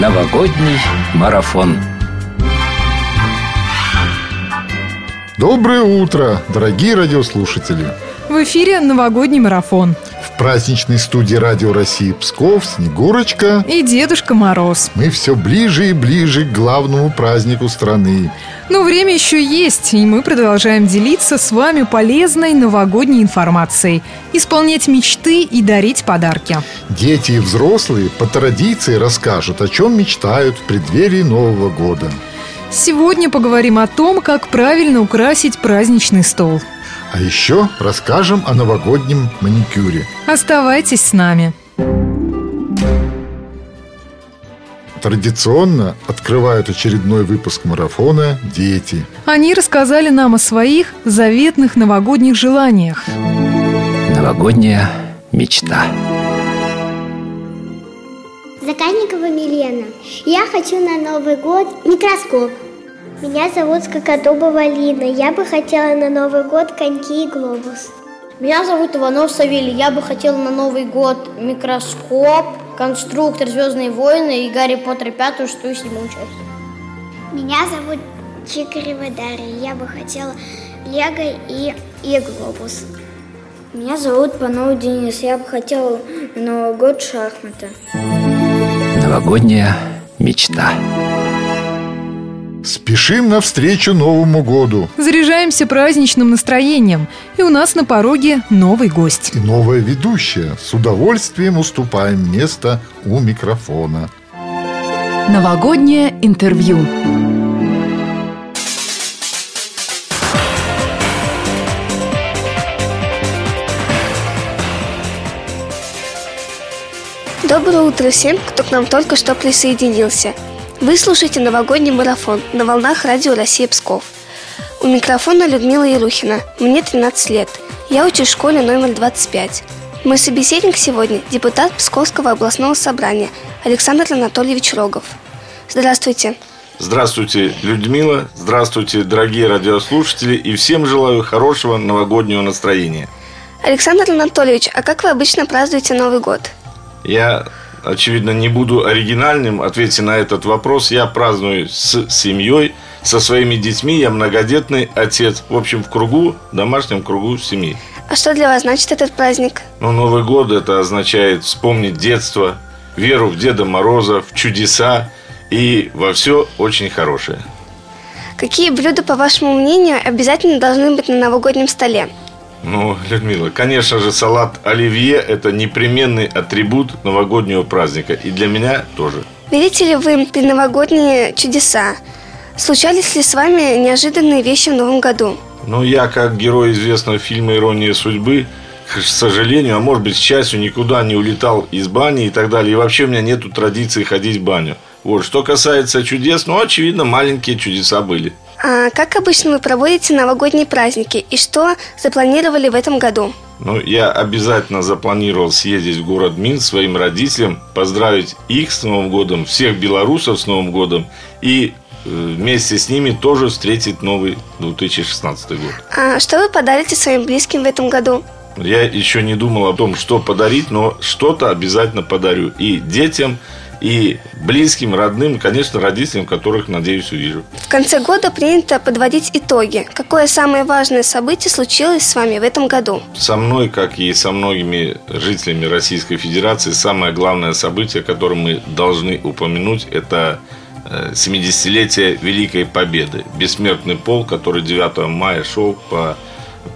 Новогодний марафон. Доброе утро, дорогие радиослушатели! В эфире новогодний марафон. Праздничной студии Радио России Псков Снегурочка И Дедушка Мороз. мы все ближе и ближе к главному празднику страны. Но время еще есть, и мы продолжаем делиться с вами полезной новогодней информацией, исполнять мечты и дарить подарки. Дети и взрослые по традиции расскажут, о чем мечтают в преддверии Нового года. Сегодня поговорим о том, как правильно украсить праздничный стол. А еще расскажем о новогоднем маникюре. Оставайтесь с нами. Традиционно открывают очередной выпуск марафона дети. Они рассказали нам о своих заветных новогодних желаниях. Новогодняя мечта. Заказникова Милена. Я хочу на Новый год микроскоп. Меня зовут Скокодубова Лина. Я бы хотела на Новый год коньки и глобус. Меня зовут Иванов Савелий. Я бы хотел на Новый год микроскоп, конструктор Звездные войны и Гарри Поттер пятую, шестую, седьмую часть. Меня зовут Чикарева Дарья. Я бы хотела лего и, и глобус. Меня зовут Панов Денис. Я бы хотел на Новый год шахматы. Новогодняя мечта. Спешим навстречу Новому году. Заряжаемся праздничным настроением, и у нас на пороге новый гость. И новая ведущая. С удовольствием уступаем место у микрофона. Новогоднее интервью. Доброе утро всем, кто к нам только что присоединился. Вы слушаете новогодний марафон на волнах радио Россия Псков. У микрофона Людмила Ерухина. Мне 13 лет. Я учусь в школе номер 25. Мой собеседник сегодня – депутат Псковского областного собрания Александр Анатольевич Рогов. Здравствуйте. Здравствуйте, Людмила. Здравствуйте, дорогие радиослушатели. И всем желаю хорошего новогоднего настроения. Александр Анатольевич, а как вы обычно празднуете Новый год? Я, очевидно, не буду оригинальным. Ответьте на этот вопрос. Я праздную с семьей, со своими детьми. Я многодетный отец. В общем, в кругу, домашнем кругу семьи. А что для вас значит этот праздник? Но Новый год это означает вспомнить детство, веру в Деда Мороза, в чудеса и во все очень хорошее. Какие блюда, по вашему мнению, обязательно должны быть на новогоднем столе? Ну, Людмила, конечно же, салат оливье – это непременный атрибут новогоднего праздника. И для меня тоже. Верите ли вы в предновогодние чудеса? Случались ли с вами неожиданные вещи в новом году? Но я, как герой известного фильма «Ирония судьбы», к сожалению, а может быть, к счастью, никуда не улетал из бани и так далее. И вообще у меня нету традиции ходить в баню. Вот. Что касается чудес, ну, очевидно, маленькие чудеса были. А как обычно вы проводите новогодние праздники и что запланировали в этом году? Ну, я обязательно запланировал съездить в город Минск своим родителям, поздравить их с Новым годом, всех белорусов с Новым годом и э, вместе с ними тоже встретить новый 2016 год. А что вы подарите своим близким в этом году? Я еще не думал о том, что подарить, но что-то обязательно подарю и детям, и близким, родным, конечно, родителям, которых, надеюсь, увижу. В конце года принято подводить итоги. Какое самое важное событие случилось с вами в этом году? Со мной, как и со многими жителями Российской Федерации, самое главное событие, которое мы должны упомянуть, это 70-летие Великой Победы. Бессмертный пол, который 9 мая шел по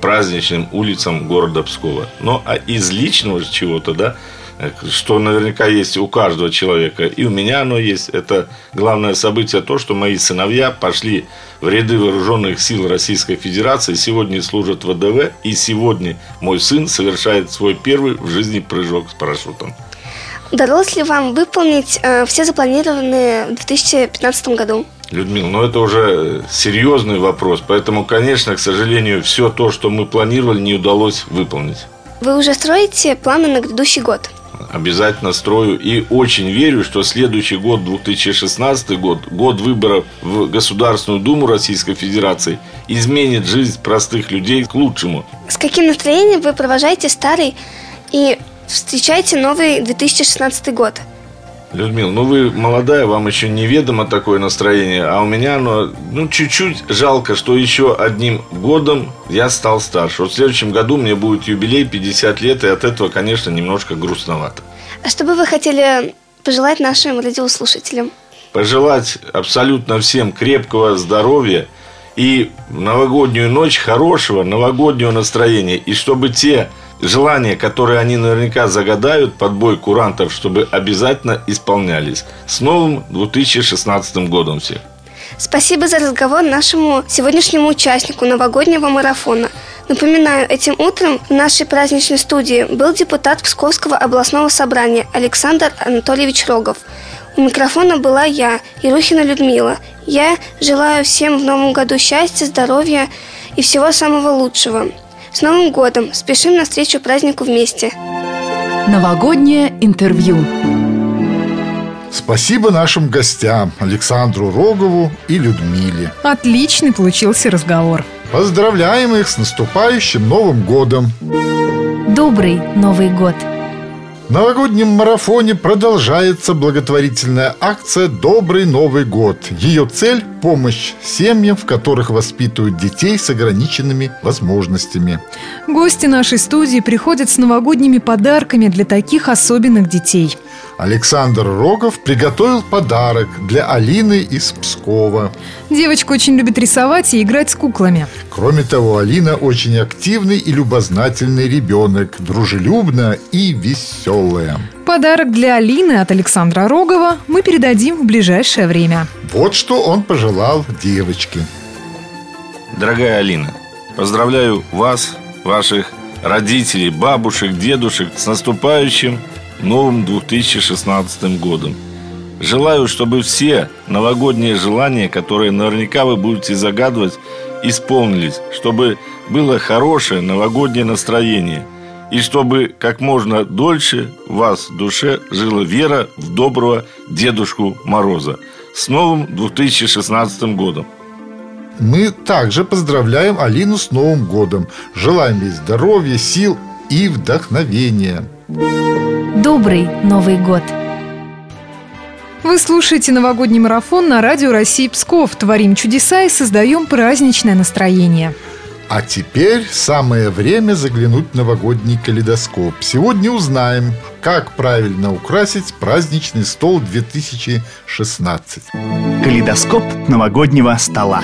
праздничным улицам города Пскова. Но а из личного чего-то, да, что наверняка есть у каждого человека, и у меня оно есть, это главное событие то, что мои сыновья пошли в ряды вооруженных сил Российской Федерации, сегодня служат в ВДВ, и сегодня мой сын совершает свой первый в жизни прыжок с парашютом. Удалось ли вам выполнить э, все запланированные в 2015 году? Людмила, ну это уже серьезный вопрос, поэтому, конечно, к сожалению, все то, что мы планировали, не удалось выполнить. Вы уже строите планы на грядущий год? Обязательно строю и очень верю, что следующий год, 2016 год, год выборов в Государственную Думу Российской Федерации, изменит жизнь простых людей к лучшему. С каким настроением вы провожаете старый и встречаете новый 2016 год? Людмил, ну вы молодая, вам еще неведомо такое настроение, а у меня оно, ну, чуть-чуть жалко, что еще одним годом я стал старше. Вот в следующем году мне будет юбилей 50 лет, и от этого, конечно, немножко грустновато. А что бы вы хотели пожелать нашим радиослушателям? Пожелать абсолютно всем крепкого здоровья и в новогоднюю ночь хорошего новогоднего настроения. И чтобы те желания, которые они наверняка загадают под бой курантов, чтобы обязательно исполнялись. С новым 2016 годом всех! Спасибо за разговор нашему сегодняшнему участнику новогоднего марафона. Напоминаю, этим утром в нашей праздничной студии был депутат Псковского областного собрания Александр Анатольевич Рогов. У микрофона была я, Ирухина Людмила. Я желаю всем в новом году счастья, здоровья и всего самого лучшего. С Новым годом! Спешим навстречу празднику вместе! Новогоднее интервью. Спасибо нашим гостям Александру Рогову и Людмиле. Отличный получился разговор. Поздравляем их с наступающим Новым годом! Добрый Новый год! Новогоднем марафоне продолжается благотворительная акция «Добрый Новый год». Ее цель – помощь семьям, в которых воспитывают детей с ограниченными возможностями. Гости нашей студии приходят с новогодними подарками для таких особенных детей. Александр Рогов приготовил подарок для Алины из Пскова. Девочка очень любит рисовать и играть с куклами. Кроме того, Алина очень активный и любознательный ребенок, дружелюбная и веселая. Подарок для Алины от Александра Рогова мы передадим в ближайшее время. Вот что он пожелал девочке. Дорогая Алина, поздравляю вас, ваших родителей, бабушек, дедушек с наступающим новым 2016 годом. Желаю, чтобы все новогодние желания, которые наверняка вы будете загадывать, исполнились, чтобы было хорошее новогоднее настроение и чтобы как можно дольше в вас в душе жила вера в доброго Дедушку Мороза. С новым 2016 годом! Мы также поздравляем Алину с Новым годом. Желаем ей здоровья, сил и вдохновения. Добрый Новый год! Вы слушаете новогодний марафон на радио России Псков. Творим чудеса и создаем праздничное настроение. А теперь самое время заглянуть в новогодний калейдоскоп. Сегодня узнаем, как правильно украсить праздничный стол 2016. Калейдоскоп новогоднего стола.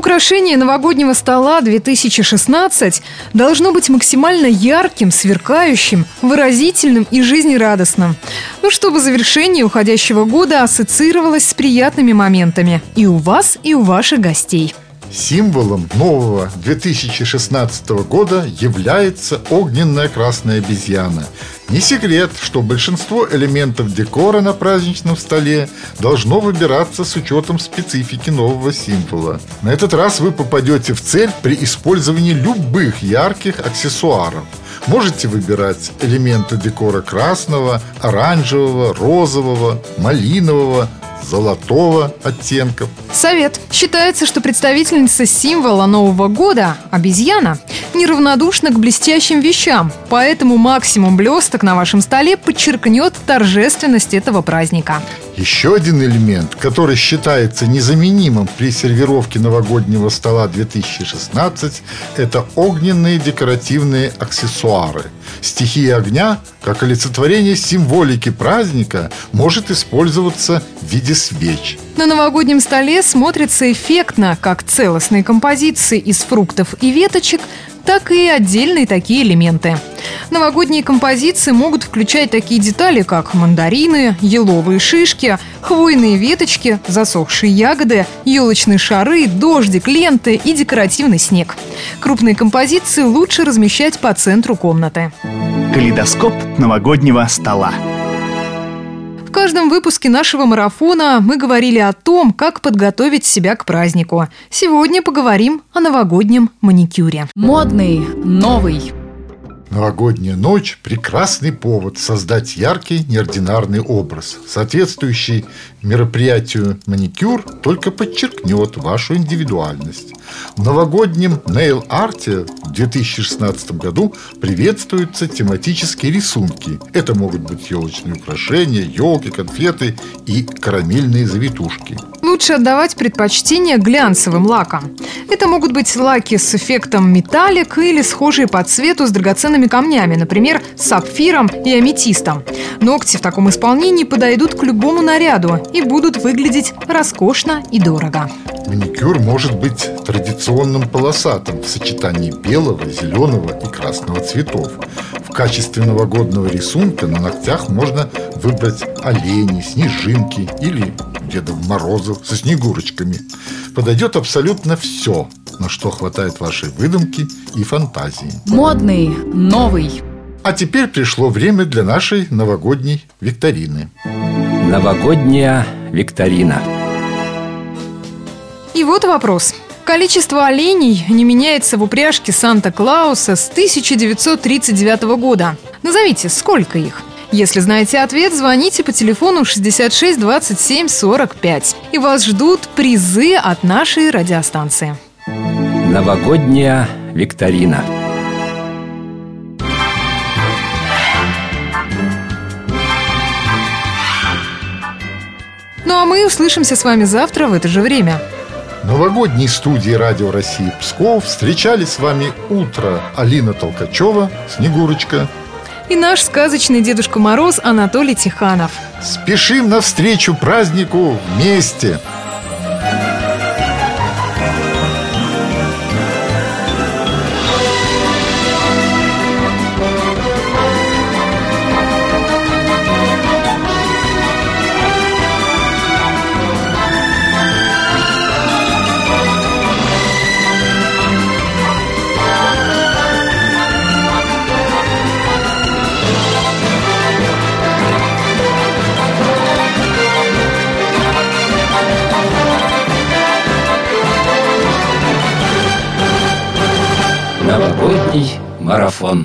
Украшение новогоднего стола 2016 должно быть максимально ярким, сверкающим, выразительным и жизнерадостным. Ну, чтобы завершение уходящего года ассоциировалось с приятными моментами и у вас, и у ваших гостей. Символом нового 2016 года является огненная красная обезьяна. Не секрет, что большинство элементов декора на праздничном столе должно выбираться с учетом специфики нового символа. На этот раз вы попадете в цель при использовании любых ярких аксессуаров. Можете выбирать элементы декора красного, оранжевого, розового, малинового, золотого оттенков. Совет. Считается, что представительница символа Нового года, обезьяна, неравнодушна к блестящим вещам, поэтому максимум блесток на вашем столе подчеркнет торжественность этого праздника. Еще один элемент, который считается незаменимым при сервировке новогоднего стола 2016, это огненные декоративные аксессуары. Стихия огня, как олицетворение символики праздника, может использоваться в виде свеч. На новогоднем столе смотрится эффектно, как целостные композиции из фруктов и веточек, так и отдельные такие элементы. Новогодние композиции могут включать такие детали, как мандарины, еловые шишки, хвойные веточки, засохшие ягоды, елочные шары, дождик, ленты и декоративный снег. Крупные композиции лучше размещать по центру комнаты. Калейдоскоп новогоднего стола. В каждом выпуске нашего марафона мы говорили о том, как подготовить себя к празднику. Сегодня поговорим о новогоднем маникюре. Модный, новый. Новогодняя ночь – прекрасный повод создать яркий, неординарный образ. Соответствующий мероприятию маникюр только подчеркнет вашу индивидуальность. В новогоднем нейл-арте в 2016 году приветствуются тематические рисунки. Это могут быть елочные украшения, елки, конфеты и карамельные завитушки. Лучше отдавать предпочтение глянцевым лакам. Это могут быть лаки с эффектом металлик или схожие по цвету с драгоценными камнями, например, сапфиром и аметистом. Ногти в таком исполнении подойдут к любому наряду и будут выглядеть роскошно и дорого. Маникюр может быть традиционным полосатым в сочетании белого, зеленого и красного цветов. В качестве новогоднего рисунка на ногтях можно выбрать олени, снежинки или Дедов Морозов со снегурочками. Подойдет абсолютно все, на что хватает вашей выдумки и фантазии. Модный, новый. А теперь пришло время для нашей новогодней викторины. Новогодняя викторина. И вот вопрос. Количество оленей не меняется в упряжке Санта-Клауса с 1939 года. Назовите, сколько их? Если знаете ответ, звоните по телефону 66 27 45. И вас ждут призы от нашей радиостанции. Новогодняя викторина. Ну а мы услышимся с вами завтра в это же время. Новогодней студии Радио России Псков встречали с вами утро Алина Толкачева, Снегурочка и наш сказочный Дедушка Мороз Анатолий Тиханов. Спешим навстречу празднику вместе! Новогодний